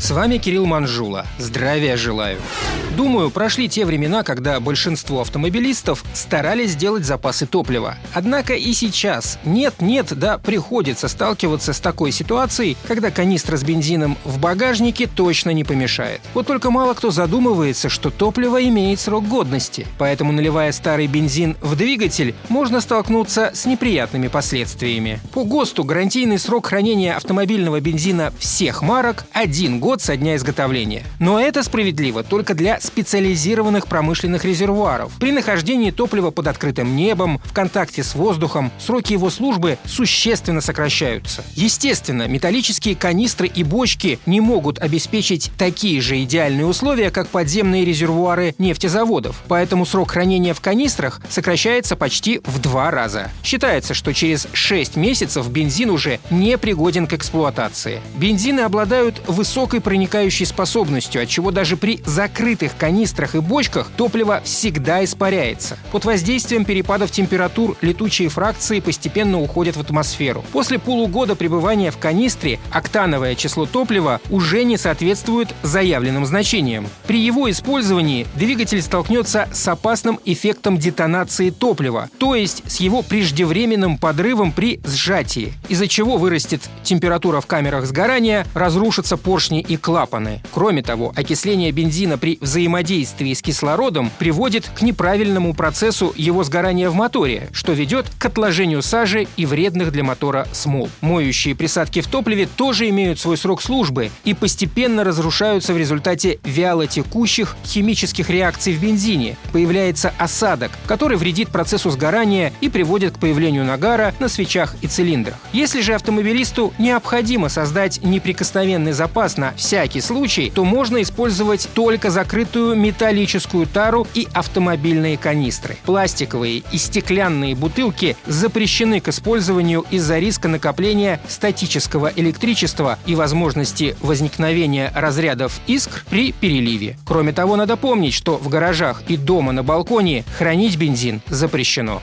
С вами Кирилл Манжула. Здравия желаю. Думаю, прошли те времена, когда большинство автомобилистов старались сделать запасы топлива. Однако и сейчас нет-нет, да приходится сталкиваться с такой ситуацией, когда канистра с бензином в багажнике точно не помешает. Вот только мало кто задумывается, что топливо имеет срок годности. Поэтому, наливая старый бензин в двигатель, можно столкнуться с неприятными последствиями. По ГОСТу гарантийный срок хранения автомобильного бензина всех марок – один год со дня изготовления. Но это справедливо только для специализированных промышленных резервуаров. При нахождении топлива под открытым небом, в контакте с воздухом, сроки его службы существенно сокращаются. Естественно, металлические канистры и бочки не могут обеспечить такие же идеальные условия, как подземные резервуары нефтезаводов. Поэтому срок хранения в канистрах сокращается почти в два раза. Считается, что через 6 месяцев бензин уже не пригоден к эксплуатации. Бензины обладают высокой проникающей способностью, от чего даже при закрытых канистрах и бочках топливо всегда испаряется. Под воздействием перепадов температур летучие фракции постепенно уходят в атмосферу. После полугода пребывания в канистре октановое число топлива уже не соответствует заявленным значениям. При его использовании двигатель столкнется с опасным эффектом детонации топлива, то есть с его преждевременным подрывом при сжатии, из-за чего вырастет температура в камерах сгорания, разрушатся поршни и клапаны. Кроме того, окисление бензина при взаимодействии с кислородом приводит к неправильному процессу его сгорания в моторе, что ведет к отложению сажи и вредных для мотора смол. Моющие присадки в топливе тоже имеют свой срок службы и постепенно разрушаются в результате вялотекущих химических реакций в бензине. Появляется осадок, который вредит процессу сгорания и приводит к появлению нагара на свечах и цилиндрах. Если же автомобилисту необходимо создать неприкосновенный запас на всякий случай, то можно использовать только закрытую металлическую тару и автомобильные канистры. Пластиковые и стеклянные бутылки запрещены к использованию из-за риска накопления статического электричества и возможности возникновения разрядов искр при переливе. Кроме того, надо помнить, что в гаражах и дома на балконе хранить бензин запрещено.